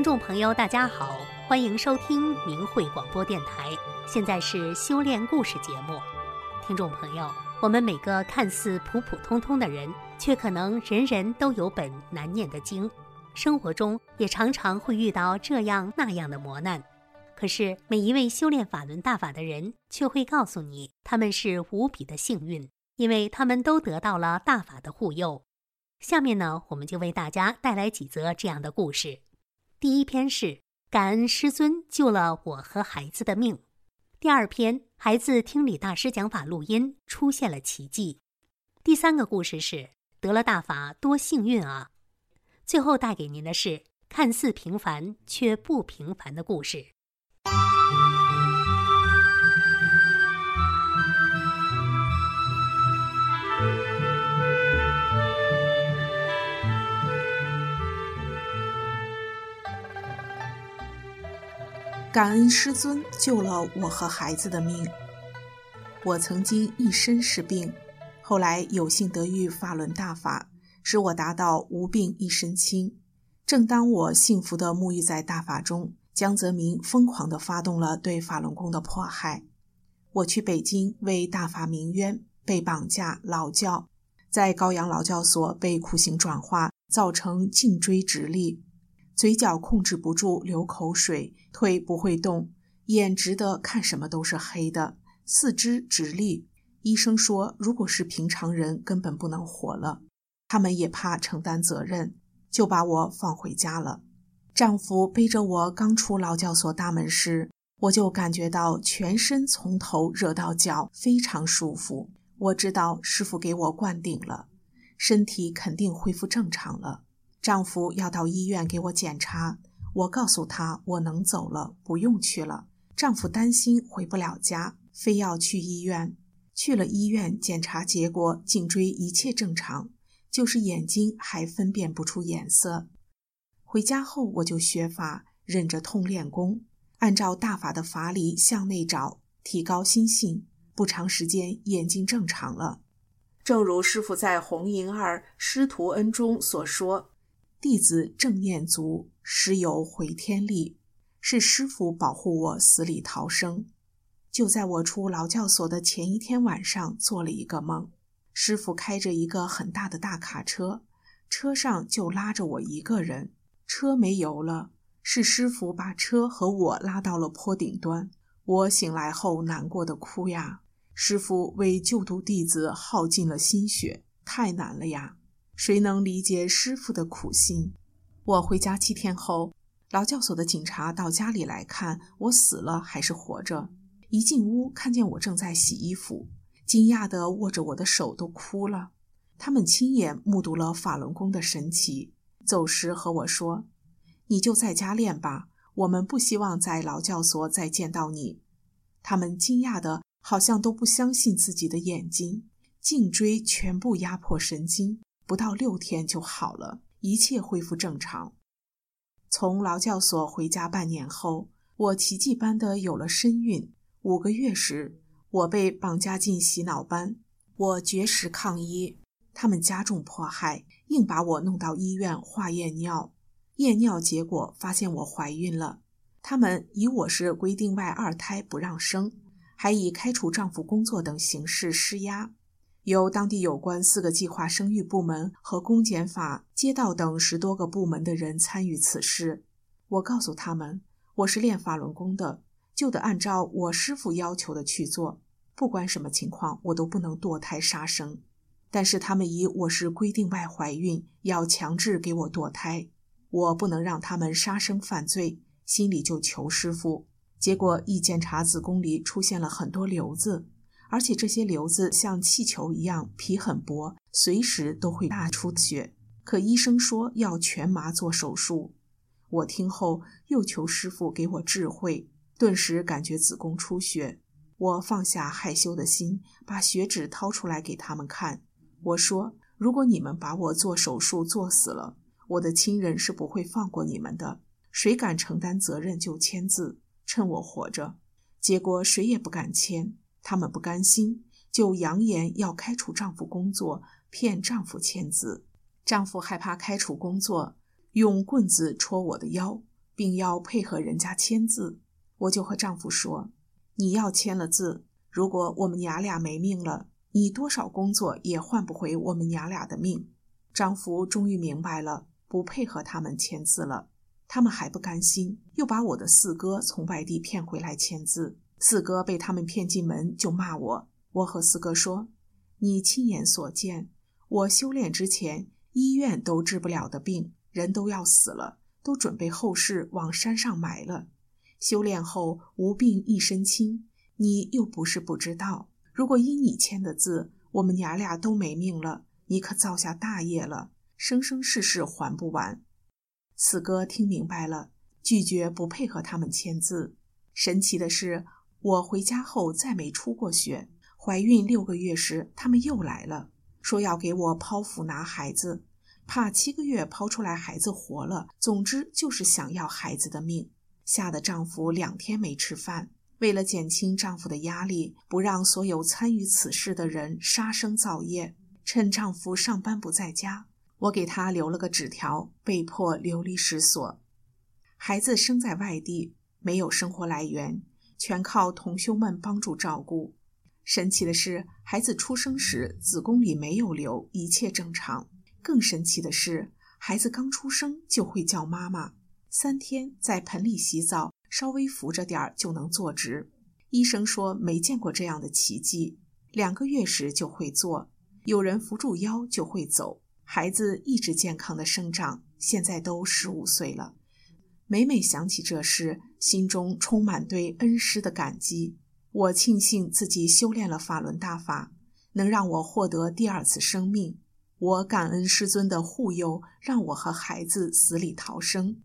听众朋友，大家好，欢迎收听明慧广播电台。现在是修炼故事节目。听众朋友，我们每个看似普普通通的人，却可能人人都有本难念的经，生活中也常常会遇到这样那样的磨难。可是每一位修炼法轮大法的人，却会告诉你，他们是无比的幸运，因为他们都得到了大法的护佑。下面呢，我们就为大家带来几则这样的故事。第一篇是感恩师尊救了我和孩子的命。第二篇，孩子听李大师讲法录音出现了奇迹。第三个故事是得了大法多幸运啊！最后带给您的是看似平凡却不平凡的故事。感恩师尊救了我和孩子的命。我曾经一身是病，后来有幸得遇法轮大法，使我达到无病一身轻。正当我幸福地沐浴在大法中，江泽民疯狂地发动了对法轮功的迫害。我去北京为大法鸣冤，被绑架劳教，在高阳劳教所被酷刑转化，造成颈椎直立。嘴角控制不住流口水，腿不会动，眼直的看什么都是黑的，四肢直立。医生说，如果是平常人，根本不能活了。他们也怕承担责任，就把我放回家了。丈夫背着我刚出劳教所大门时，我就感觉到全身从头热到脚，非常舒服。我知道师傅给我灌顶了，身体肯定恢复正常了。丈夫要到医院给我检查，我告诉他我能走了，不用去了。丈夫担心回不了家，非要去医院。去了医院检查，结果颈椎一切正常，就是眼睛还分辨不出颜色。回家后我就学法，忍着痛练功，按照大法的法理向内找，提高心性。不长时间眼睛正常了。正如师傅在《红银二师徒恩》中所说。弟子正念足，实有回天力。是师父保护我死里逃生。就在我出劳教所的前一天晚上，做了一个梦。师父开着一个很大的大卡车，车上就拉着我一个人。车没油了，是师父把车和我拉到了坡顶端。我醒来后难过的哭呀。师父为救度弟子耗尽了心血，太难了呀。谁能理解师傅的苦心？我回家七天后，劳教所的警察到家里来看我死了还是活着。一进屋，看见我正在洗衣服，惊讶地握着我的手都哭了。他们亲眼目睹了法轮功的神奇。走时和我说：“你就在家练吧，我们不希望在劳教所再见到你。”他们惊讶的，好像都不相信自己的眼睛，颈椎全部压迫神经。不到六天就好了，一切恢复正常。从劳教所回家半年后，我奇迹般的有了身孕。五个月时，我被绑架进洗脑班，我绝食抗议，他们加重迫害，硬把我弄到医院化验尿。验尿结果发现我怀孕了，他们以我是规定外二胎不让生，还以开除丈夫工作等形式施压。由当地有关四个计划生育部门和公检法、街道等十多个部门的人参与此事。我告诉他们，我是练法轮功的，就得按照我师父要求的去做，不管什么情况，我都不能堕胎杀生。但是他们以我是规定外怀孕，要强制给我堕胎，我不能让他们杀生犯罪，心里就求师父。结果一检查子宫里出现了很多瘤子。而且这些瘤子像气球一样，皮很薄，随时都会大出血。可医生说要全麻做手术。我听后又求师傅给我智慧，顿时感觉子宫出血。我放下害羞的心，把血纸掏出来给他们看。我说：“如果你们把我做手术做死了，我的亲人是不会放过你们的。谁敢承担责任就签字，趁我活着。”结果谁也不敢签。他们不甘心，就扬言要开除丈夫工作，骗丈夫签字。丈夫害怕开除工作，用棍子戳我的腰，并要配合人家签字。我就和丈夫说：“你要签了字，如果我们娘俩没命了，你多少工作也换不回我们娘俩的命。”丈夫终于明白了，不配合他们签字了。他们还不甘心，又把我的四哥从外地骗回来签字。四哥被他们骗进门，就骂我。我和四哥说：“你亲眼所见，我修炼之前，医院都治不了的病，人都要死了，都准备后事往山上埋了。修炼后无病一身轻，你又不是不知道。如果因你签的字，我们娘俩都没命了，你可造下大业了，生生世世还不完。”四哥听明白了，拒绝不配合他们签字。神奇的是，我回家后再没出过血。怀孕六个月时，他们又来了，说要给我剖腹拿孩子，怕七个月剖出来孩子活了。总之就是想要孩子的命，吓得丈夫两天没吃饭。为了减轻丈夫的压力，不让所有参与此事的人杀生造业，趁丈夫上班不在家。我给他留了个纸条，被迫流离失所。孩子生在外地，没有生活来源，全靠同修们帮助照顾。神奇的是，孩子出生时子宫里没有瘤，一切正常。更神奇的是，孩子刚出生就会叫妈妈，三天在盆里洗澡，稍微扶着点儿就能坐直。医生说没见过这样的奇迹。两个月时就会坐，有人扶住腰就会走。孩子一直健康的生长，现在都十五岁了。每每想起这事，心中充满对恩师的感激。我庆幸自己修炼了法轮大法，能让我获得第二次生命。我感恩师尊的护佑，让我和孩子死里逃生。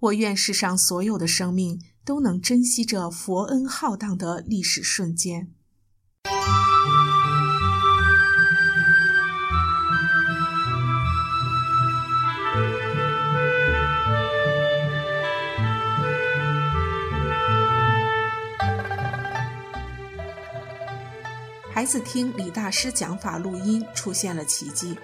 我愿世上所有的生命都能珍惜这佛恩浩荡的历史瞬间。孩子听李大师讲法录音出现了奇迹。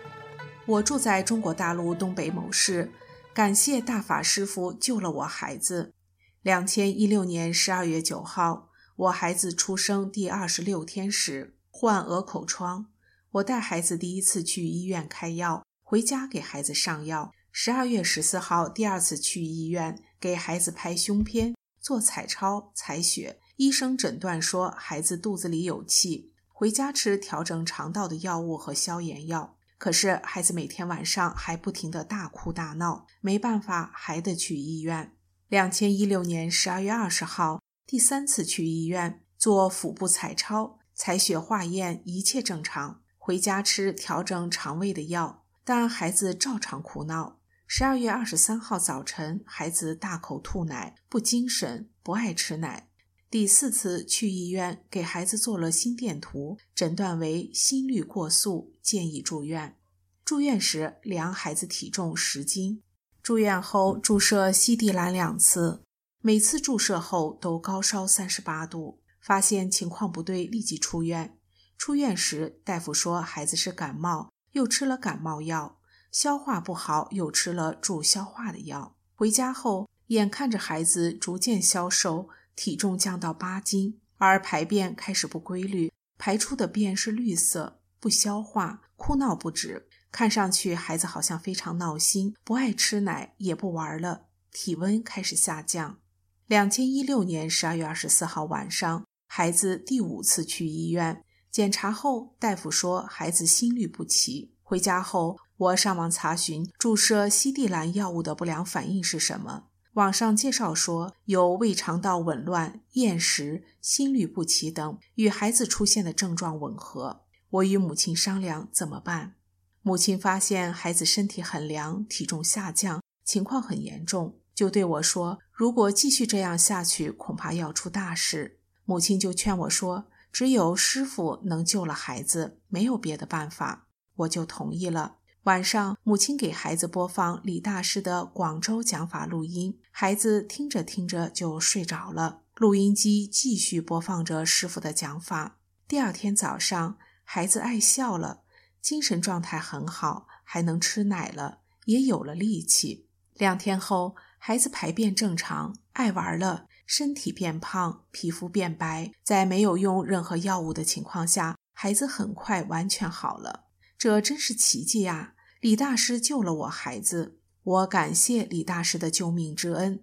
我住在中国大陆东北某市，感谢大法师父救了我孩子。两千一六年十二月九号，我孩子出生第二十六天时患鹅口疮，我带孩子第一次去医院开药，回家给孩子上药。十二月十四号第二次去医院给孩子拍胸片、做彩超、采血，医生诊断说孩子肚子里有气。回家吃调整肠道的药物和消炎药，可是孩子每天晚上还不停地大哭大闹，没办法还得去医院。两千一六年十二月二十号，第三次去医院做腹部彩超、采血化验，一切正常。回家吃调整肠胃的药，但孩子照常哭闹。十二月二十三号早晨，孩子大口吐奶，不精神，不爱吃奶。第四次去医院，给孩子做了心电图，诊断为心率过速，建议住院。住院时量孩子体重十斤。住院后注射西地兰两次，每次注射后都高烧三十八度，发现情况不对，立即出院。出院时大夫说孩子是感冒，又吃了感冒药，消化不好，又吃了助消化的药。回家后眼看着孩子逐渐消瘦。体重降到八斤，而排便开始不规律，排出的便是绿色，不消化，哭闹不止。看上去孩子好像非常闹心，不爱吃奶，也不玩了。体温开始下降。两千一六年十二月二十四号晚上，孩子第五次去医院检查后，大夫说孩子心律不齐。回家后，我上网查询注射西地兰药物的不良反应是什么。网上介绍说，有胃肠道紊乱、厌食、心律不齐等，与孩子出现的症状吻合。我与母亲商量怎么办。母亲发现孩子身体很凉，体重下降，情况很严重，就对我说：“如果继续这样下去，恐怕要出大事。”母亲就劝我说：“只有师傅能救了孩子，没有别的办法。”我就同意了。晚上，母亲给孩子播放李大师的广州讲法录音，孩子听着听着就睡着了。录音机继续播放着师傅的讲法。第二天早上，孩子爱笑了，精神状态很好，还能吃奶了，也有了力气。两天后，孩子排便正常，爱玩了，身体变胖，皮肤变白，在没有用任何药物的情况下，孩子很快完全好了。这真是奇迹呀！李大师救了我孩子，我感谢李大师的救命之恩。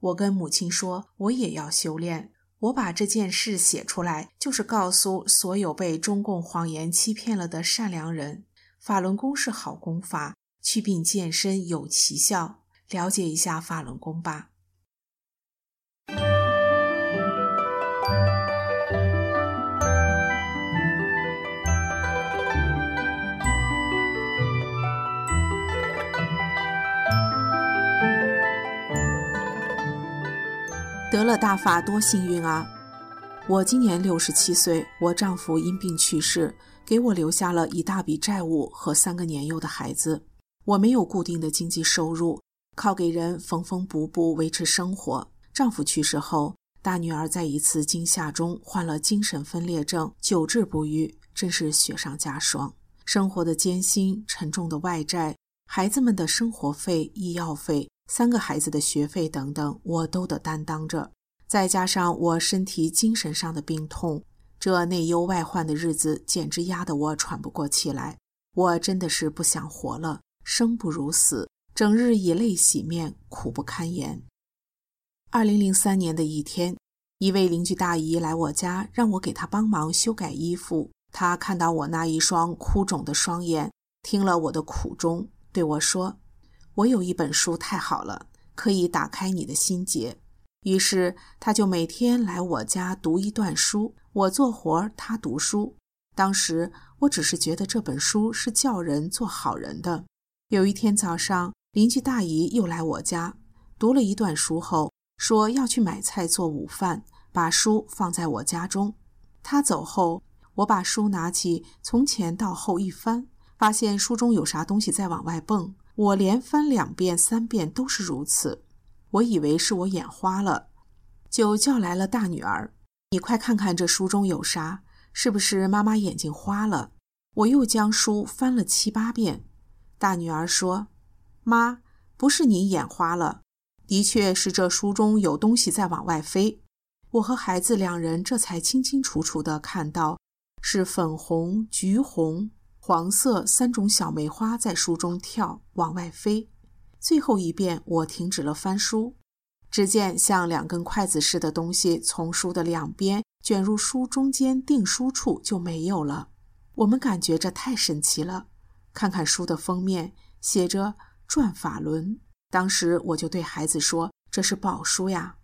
我跟母亲说，我也要修炼。我把这件事写出来，就是告诉所有被中共谎言欺骗了的善良人，法轮功是好功法，祛病健身有奇效。了解一下法轮功吧。得了大法多幸运啊！我今年六十七岁，我丈夫因病去世，给我留下了一大笔债务和三个年幼的孩子。我没有固定的经济收入。靠给人缝缝补补维持生活。丈夫去世后，大女儿在一次惊吓中患了精神分裂症，久治不愈，真是雪上加霜。生活的艰辛、沉重的外债、孩子们的生活费、医药费、三个孩子的学费等等，我都得担当着。再加上我身体、精神上的病痛，这内忧外患的日子简直压得我喘不过气来。我真的是不想活了，生不如死。整日以泪洗面，苦不堪言。二零零三年的一天，一位邻居大姨来我家，让我给她帮忙修改衣服。她看到我那一双哭肿的双眼，听了我的苦衷，对我说：“我有一本书太好了，可以打开你的心结。”于是，他就每天来我家读一段书，我做活，儿，他读书。当时我只是觉得这本书是教人做好人的。有一天早上，邻居大姨又来我家，读了一段书后，说要去买菜做午饭，把书放在我家中。她走后，我把书拿起，从前到后一翻，发现书中有啥东西在往外蹦。我连翻两遍、三遍都是如此。我以为是我眼花了，就叫来了大女儿：“你快看看这书中有啥，是不是妈妈眼睛花了？”我又将书翻了七八遍。大女儿说。妈，不是你眼花了，的确是这书中有东西在往外飞。我和孩子两人这才清清楚楚地看到，是粉红、橘红、黄色三种小梅花在书中跳，往外飞。最后一遍，我停止了翻书，只见像两根筷子似的东西从书的两边卷入书中间订书处就没有了。我们感觉这太神奇了。看看书的封面，写着。转法轮，当时我就对孩子说：“这是宝书呀。”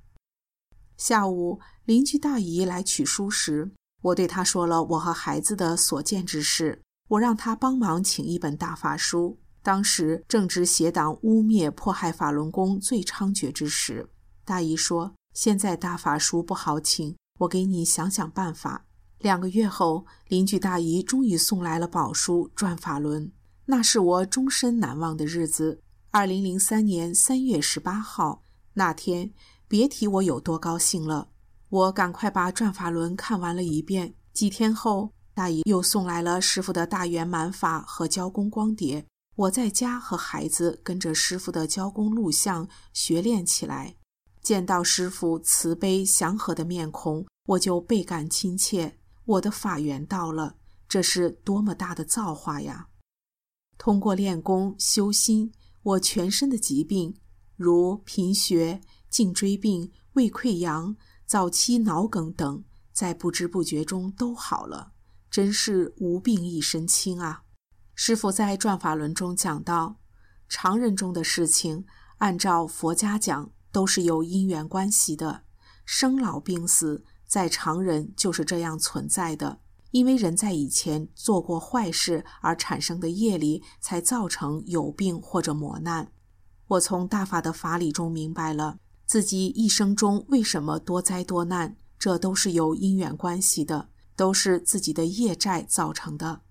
下午，邻居大姨来取书时，我对她说了我和孩子的所见之事。我让他帮忙请一本大法书，当时正值邪党污蔑迫害法轮功最猖獗之时。大姨说：“现在大法书不好请，我给你想想办法。”两个月后，邻居大姨终于送来了宝书《转法轮》。那是我终身难忘的日子。二零零三年三月十八号那天，别提我有多高兴了。我赶快把《转法轮》看完了一遍。几天后，大姨又送来了师傅的大圆满法和教功光碟。我在家和孩子跟着师傅的教功录像学练起来。见到师傅慈悲祥和的面孔，我就倍感亲切。我的法缘到了，这是多么大的造化呀！通过练功修心，我全身的疾病，如贫血、颈椎病、胃溃疡、早期脑梗等，在不知不觉中都好了，真是无病一身轻啊！师父在《转法轮》中讲到，常人中的事情，按照佛家讲，都是有因缘关系的，生老病死，在常人就是这样存在的。因为人在以前做过坏事而产生的业力，才造成有病或者磨难。我从大法的法理中明白了自己一生中为什么多灾多难，这都是有因缘关系的，都是自己的业债造成的。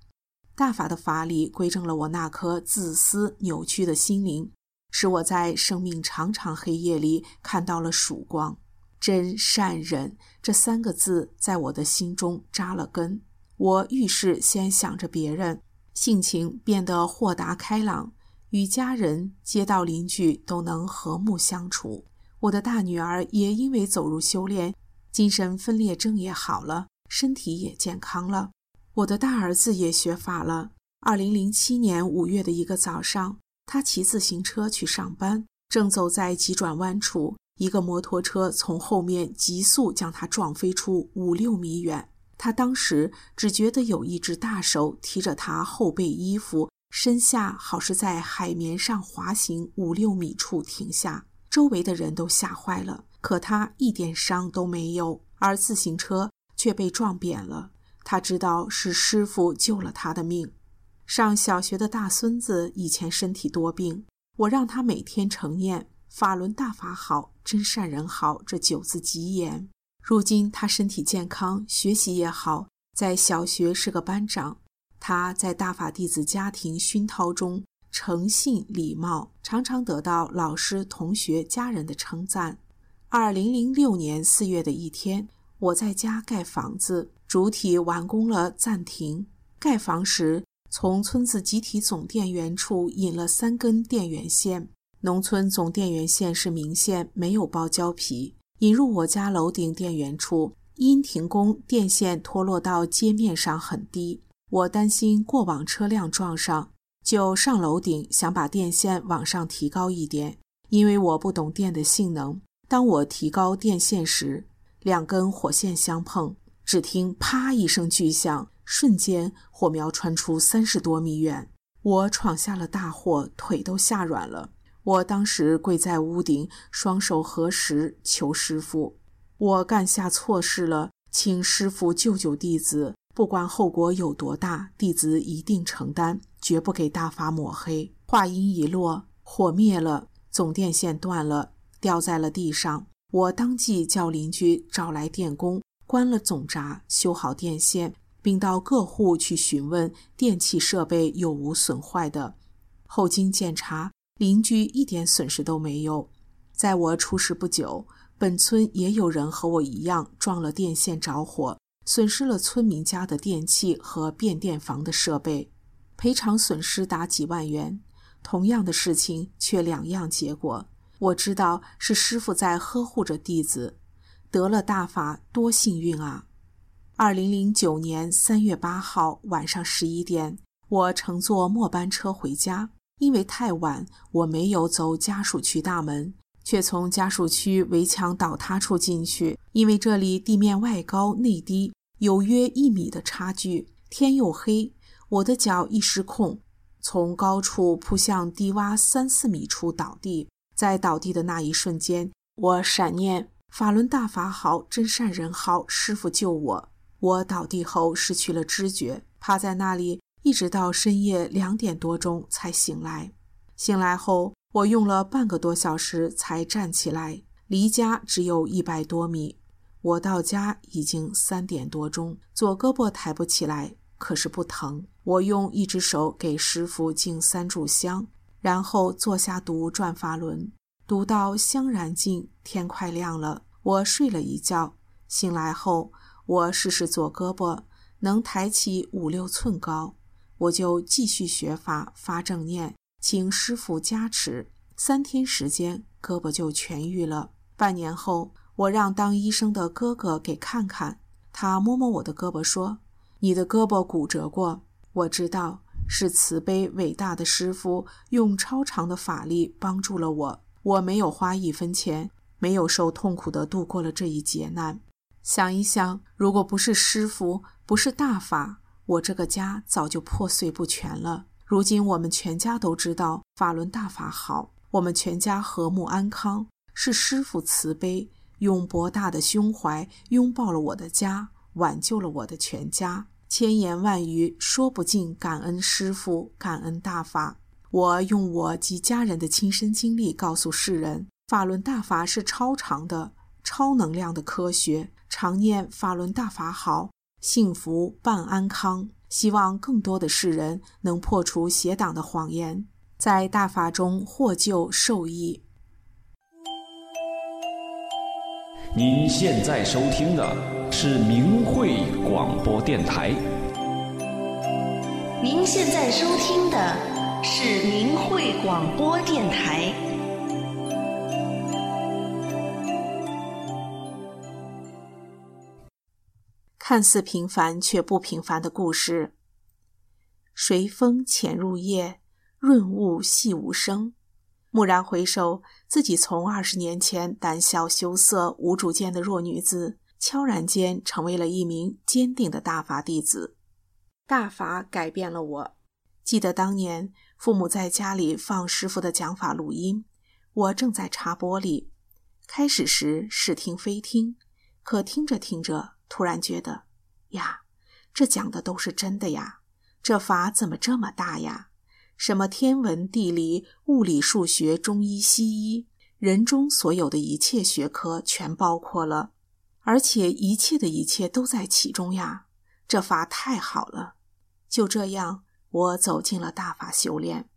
大法的法理归正了我那颗自私扭曲的心灵，使我在生命长长黑夜里看到了曙光。真善忍这三个字在我的心中扎了根。我遇事先想着别人，性情变得豁达开朗，与家人、街道邻居都能和睦相处。我的大女儿也因为走入修炼，精神分裂症也好了，身体也健康了。我的大儿子也学法了。二零零七年五月的一个早上，他骑自行车去上班，正走在急转弯处，一个摩托车从后面急速将他撞飞出五六米远。他当时只觉得有一只大手提着他后背衣服，身下好似在海绵上滑行五六米处停下，周围的人都吓坏了。可他一点伤都没有，而自行车却被撞扁了。他知道是师父救了他的命。上小学的大孙子以前身体多病，我让他每天承念“法轮大法好，真善人好”这九字吉言。如今他身体健康，学习也好，在小学是个班长。他在大法弟子家庭熏陶中诚信礼貌，常常得到老师、同学、家人的称赞。二零零六年四月的一天，我在家盖房子，主体完工了，暂停。盖房时，从村子集体总电源处引了三根电源线。农村总电源线是明线，没有包胶皮。引入我家楼顶电源处，因停工，电线脱落到街面上很低，我担心过往车辆撞上，就上楼顶想把电线往上提高一点。因为我不懂电的性能，当我提高电线时，两根火线相碰，只听“啪”一声巨响，瞬间火苗传出三十多米远，我闯下了大祸，腿都吓软了。我当时跪在屋顶，双手合十求师傅：“我干下错事了，请师傅救救弟子。不管后果有多大，弟子一定承担，绝不给大法抹黑。”话音一落，火灭了，总电线断了，掉在了地上。我当即叫邻居找来电工，关了总闸，修好电线，并到各户去询问电器设备有无损坏的。后经检查。邻居一点损失都没有。在我出事不久，本村也有人和我一样撞了电线着火，损失了村民家的电器和变电房的设备，赔偿损失达几万元。同样的事情却两样结果。我知道是师父在呵护着弟子，得了大法多幸运啊！二零零九年三月八号晚上十一点，我乘坐末班车回家。因为太晚，我没有走家属区大门，却从家属区围墙倒塌处进去。因为这里地面外高内低，有约一米的差距，天又黑，我的脚一失控，从高处扑向低洼三四米处倒地。在倒地的那一瞬间，我闪念：“法轮大法好，真善人好，师傅救我。”我倒地后失去了知觉，趴在那里。一直到深夜两点多钟才醒来。醒来后，我用了半个多小时才站起来。离家只有一百多米。我到家已经三点多钟，左胳膊抬不起来，可是不疼。我用一只手给师傅敬三炷香，然后坐下读转法轮，读到香燃尽，天快亮了。我睡了一觉，醒来后，我试试左胳膊能抬起五六寸高。我就继续学法发正念，请师父加持。三天时间，胳膊就痊愈了。半年后，我让当医生的哥哥给看看，他摸摸我的胳膊说：“你的胳膊骨折过，我知道是慈悲伟大的师父用超长的法力帮助了我。我没有花一分钱，没有受痛苦地度过了这一劫难。想一想，如果不是师父，不是大法。”我这个家早就破碎不全了。如今我们全家都知道法轮大法好，我们全家和睦安康，是师父慈悲，用博大的胸怀拥抱了我的家，挽救了我的全家。千言万语说不尽感恩师父，感恩大法。我用我及家人的亲身经历告诉世人：法轮大法是超长的、超能量的科学。常念法轮大法好。幸福伴安康，希望更多的世人能破除邪党的谎言，在大法中获救受益。您现在收听的是明慧广播电台。您现在收听的是明慧广播电台。看似平凡却不平凡的故事。随风潜入夜，润物细无声。蓦然回首，自己从二十年前胆小羞涩、无主见的弱女子，悄然间成为了一名坚定的大法弟子。大法改变了我。记得当年父母在家里放师傅的讲法录音，我正在擦玻璃。开始时似听非听，可听着听着，突然觉得，呀，这讲的都是真的呀！这法怎么这么大呀？什么天文地理、物理、数学、中医、西医，人中所有的一切学科全包括了，而且一切的一切都在其中呀！这法太好了。就这样，我走进了大法修炼。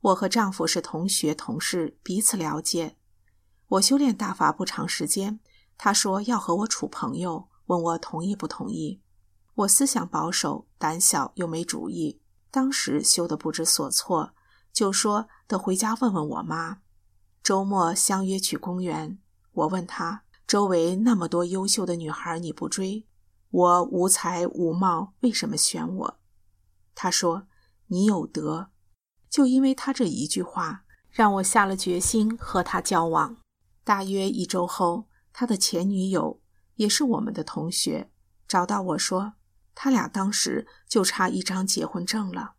我和丈夫是同学同事，彼此了解。我修炼大法不长时间，他说要和我处朋友，问我同意不同意。我思想保守，胆小又没主意。当时羞得不知所措，就说得回家问问我妈。周末相约去公园，我问她：周围那么多优秀的女孩，你不追？我无才无貌，为什么选我？他说：你有德。就因为他这一句话，让我下了决心和他交往。大约一周后，他的前女友，也是我们的同学，找到我说。他俩当时就差一张结婚证了。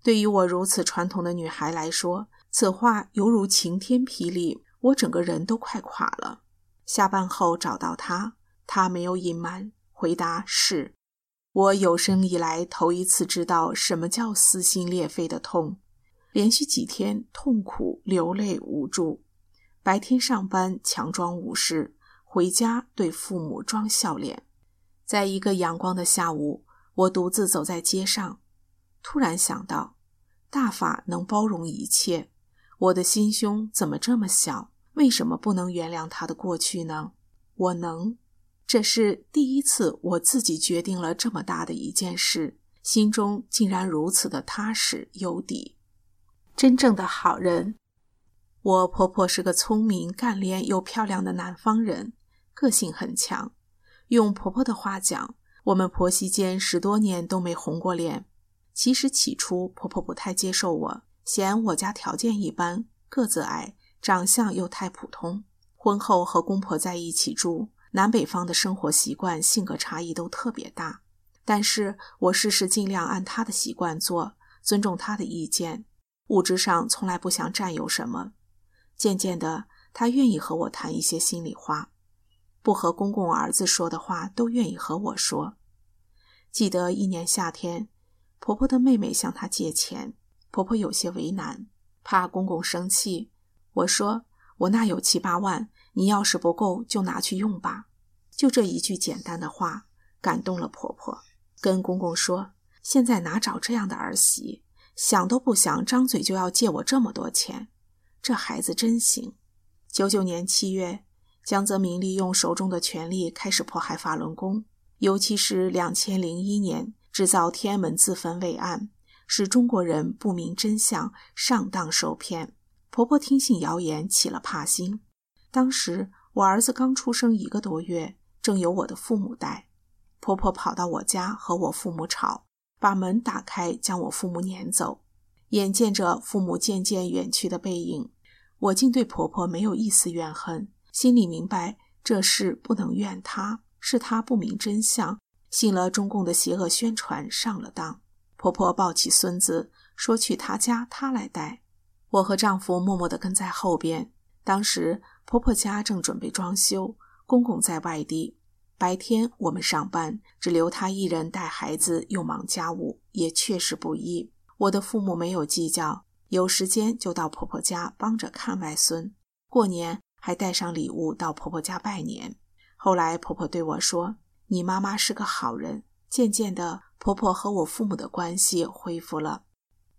对于我如此传统的女孩来说，此话犹如晴天霹雳，我整个人都快垮了。下班后找到他，他没有隐瞒，回答是。我有生以来头一次知道什么叫撕心裂肺的痛，连续几天痛苦流泪无助。白天上班强装无事，回家对父母装笑脸。在一个阳光的下午，我独自走在街上，突然想到，大法能包容一切，我的心胸怎么这么小？为什么不能原谅他的过去呢？我能，这是第一次我自己决定了这么大的一件事，心中竟然如此的踏实有底。真正的好人，我婆婆是个聪明、干练又漂亮的南方人，个性很强。用婆婆的话讲，我们婆媳间十多年都没红过脸。其实起初婆婆不太接受我，嫌我家条件一般，个子矮，长相又太普通。婚后和公婆在一起住，南北方的生活习惯、性格差异都特别大。但是我事事尽量按她的习惯做，尊重她的意见，物质上从来不想占有什么。渐渐的，她愿意和我谈一些心里话。不和公公儿子说的话，都愿意和我说。记得一年夏天，婆婆的妹妹向她借钱，婆婆有些为难，怕公公生气。我说：“我那有七八万，你要是不够，就拿去用吧。”就这一句简单的话，感动了婆婆，跟公公说：“现在哪找这样的儿媳？想都不想，张嘴就要借我这么多钱，这孩子真行。”九九年七月。江泽民利用手中的权力开始迫害法轮功，尤其是两千零一年制造天安门自焚伪案，使中国人不明真相，上当受骗。婆婆听信谣言起了怕心。当时我儿子刚出生一个多月，正由我的父母带。婆婆跑到我家和我父母吵，把门打开将我父母撵走。眼见着父母渐渐远去的背影，我竟对婆婆没有一丝怨恨。心里明白，这事不能怨她，是她不明真相，信了中共的邪恶宣传，上了当。婆婆抱起孙子，说去她家，她来带。我和丈夫默默地跟在后边。当时婆婆家正准备装修，公公在外地，白天我们上班，只留她一人带孩子，又忙家务，也确实不易。我的父母没有计较，有时间就到婆婆家帮着看外孙。过年。还带上礼物到婆婆家拜年。后来婆婆对我说：“你妈妈是个好人。”渐渐的，婆婆和我父母的关系恢复了。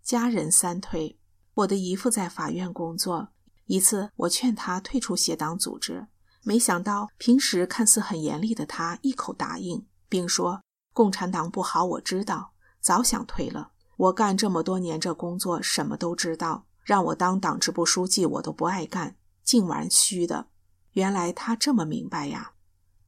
家人三退，我的姨父在法院工作。一次，我劝他退出协党组织，没想到平时看似很严厉的他一口答应，并说：“共产党不好，我知道，早想退了。我干这么多年这工作，什么都知道，让我当党支部书记，我都不爱干，净玩虚的。原来他这么明白呀！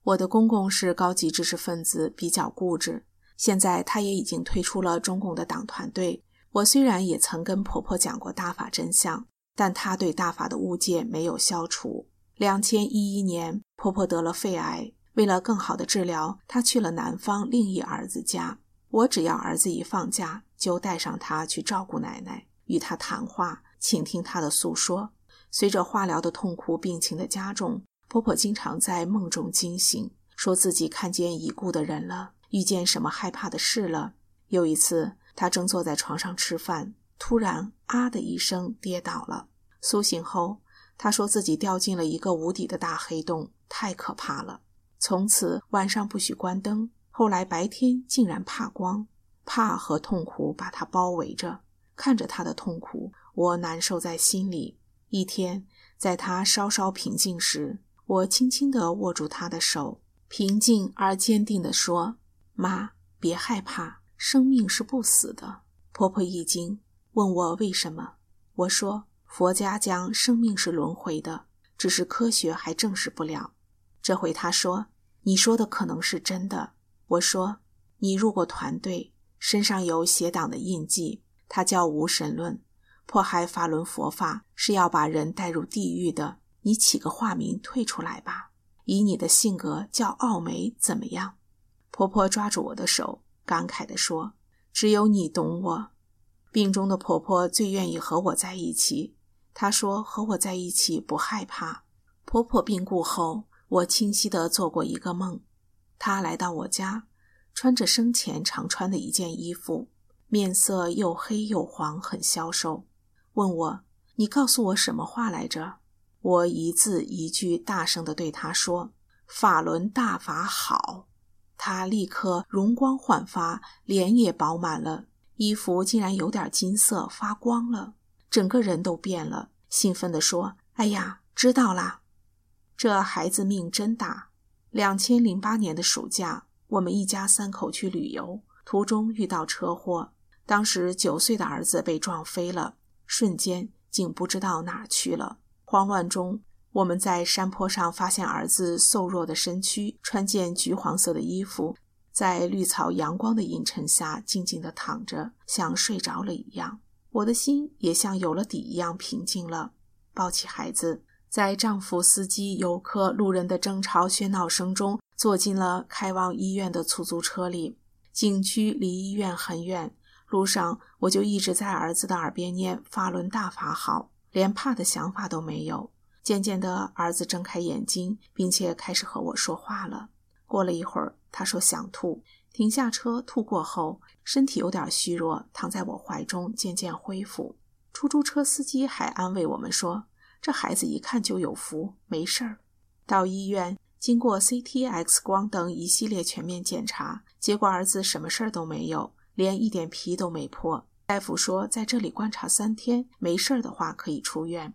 我的公公是高级知识分子，比较固执。现在他也已经退出了中共的党团队。我虽然也曾跟婆婆讲过大法真相，但她对大法的误解没有消除。两千一一年，婆婆得了肺癌，为了更好的治疗，她去了南方另一儿子家。我只要儿子一放假，就带上他去照顾奶奶，与他谈话，倾听他的诉说。随着化疗的痛苦，病情的加重，婆婆经常在梦中惊醒，说自己看见已故的人了。遇见什么害怕的事了？有一次，她正坐在床上吃饭，突然“啊”的一声跌倒了。苏醒后，他说自己掉进了一个无底的大黑洞，太可怕了。从此晚上不许关灯，后来白天竟然怕光，怕和痛苦把他包围着。看着他的痛苦，我难受在心里。一天，在他稍稍平静时，我轻轻地握住他的手，平静而坚定地说。妈，别害怕，生命是不死的。婆婆一惊，问我为什么。我说，佛家讲生命是轮回的，只是科学还证实不了。这回她说，你说的可能是真的。我说，你入过团队，身上有邪党的印记，它叫无神论，迫害法轮佛法，是要把人带入地狱的。你起个化名退出来吧，以你的性格叫奥梅怎么样？婆婆抓住我的手，感慨地说：“只有你懂我。病中的婆婆最愿意和我在一起。她说和我在一起不害怕。婆婆病故后，我清晰地做过一个梦，她来到我家，穿着生前常穿的一件衣服，面色又黑又黄，很消瘦，问我：‘你告诉我什么话来着？’我一字一句大声地对他说：‘法轮大法好。’”他立刻容光焕发，脸也饱满了，衣服竟然有点金色，发光了，整个人都变了，兴奋地说：“哎呀，知道啦！这孩子命真大。两千零八年的暑假，我们一家三口去旅游，途中遇到车祸，当时九岁的儿子被撞飞了，瞬间竟不知道哪儿去了，慌乱中。”我们在山坡上发现儿子瘦弱的身躯，穿件橘黄色的衣服，在绿草阳光的映衬下静静地躺着，像睡着了一样。我的心也像有了底一样平静了。抱起孩子，在丈夫、司机、游客、路人的争吵喧闹声中，坐进了开往医院的出租车里。景区离医院很远，路上我就一直在儿子的耳边念“法轮大法好”，连怕的想法都没有。渐渐的，儿子睁开眼睛，并且开始和我说话了。过了一会儿，他说想吐，停下车吐过后，身体有点虚弱，躺在我怀中，渐渐恢复。出租车司机还安慰我们说：“这孩子一看就有福，没事儿。”到医院，经过 CT、X 光等一系列全面检查，结果儿子什么事儿都没有，连一点皮都没破。大夫说在这里观察三天，没事儿的话可以出院。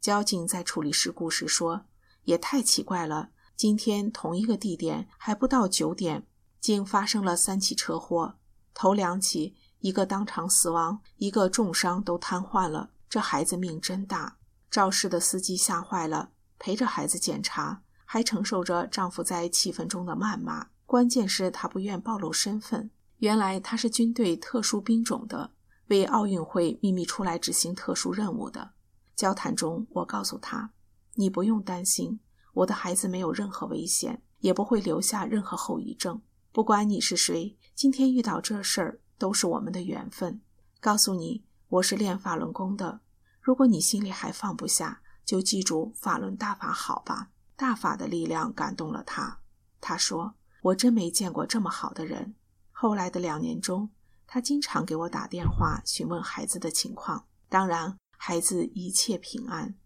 交警在处理事故时说：“也太奇怪了，今天同一个地点还不到九点，竟发生了三起车祸。头两起，一个当场死亡，一个重伤都瘫痪了。这孩子命真大。”肇事的司机吓坏了，陪着孩子检查，还承受着丈夫在气愤中的谩骂。关键是她不愿暴露身份，原来他是军队特殊兵种的，为奥运会秘密出来执行特殊任务的。交谈中，我告诉他：“你不用担心，我的孩子没有任何危险，也不会留下任何后遗症。不管你是谁，今天遇到这事儿都是我们的缘分。告诉你，我是练法轮功的。如果你心里还放不下，就记住法轮大法好吧。”大法的力量感动了他。他说：“我真没见过这么好的人。”后来的两年中，他经常给我打电话询问孩子的情况。当然。孩子一切平安。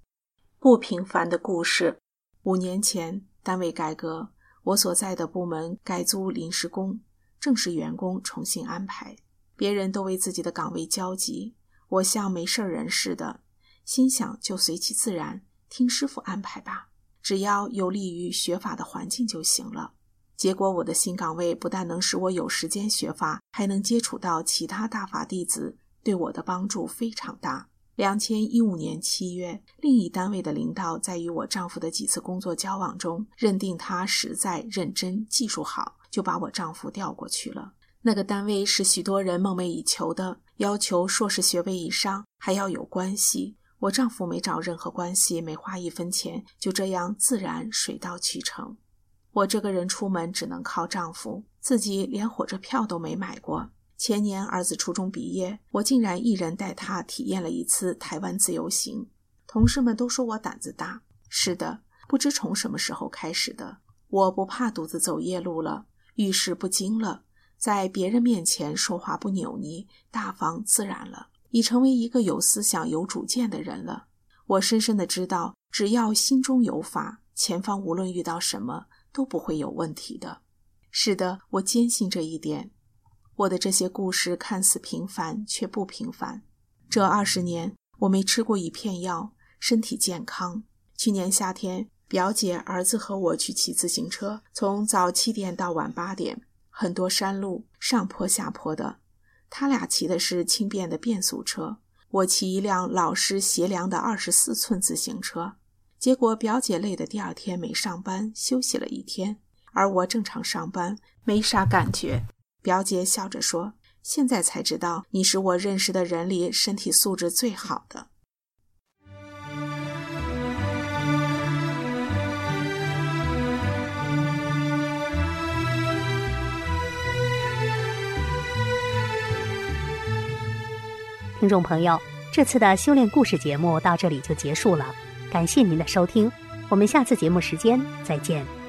不平凡的故事。五年前，单位改革，我所在的部门改租临时工，正式员工重新安排。别人都为自己的岗位焦急，我像没事人似的，心想就随其自然，听师傅安排吧，只要有利于学法的环境就行了。结果，我的新岗位不但能使我有时间学法，还能接触到其他大法弟子，对我的帮助非常大。两千一五年七月，另一单位的领导在与我丈夫的几次工作交往中，认定他实在认真、技术好，就把我丈夫调过去了。那个单位是许多人梦寐以求的，要求硕士学位以上，还要有关系。我丈夫没找任何关系，没花一分钱，就这样自然水到渠成。我这个人出门只能靠丈夫，自己连火车票都没买过。前年儿子初中毕业，我竟然一人带他体验了一次台湾自由行。同事们都说我胆子大。是的，不知从什么时候开始的，我不怕独自走夜路了，遇事不惊了，在别人面前说话不扭捏，大方自然了，已成为一个有思想、有主见的人了。我深深的知道，只要心中有法，前方无论遇到什么，都不会有问题的。是的，我坚信这一点。我的这些故事看似平凡，却不平凡。这二十年，我没吃过一片药，身体健康。去年夏天，表姐、儿子和我去骑自行车，从早七点到晚八点，很多山路，上坡下坡的。他俩骑的是轻便的变速车，我骑一辆老式斜梁的二十四寸自行车。结果表姐累得第二天没上班，休息了一天，而我正常上班，没啥感觉。表姐笑着说：“现在才知道你是我认识的人里身体素质最好的。”听众朋友，这次的修炼故事节目到这里就结束了。感谢您的收听，我们下次节目时间再见。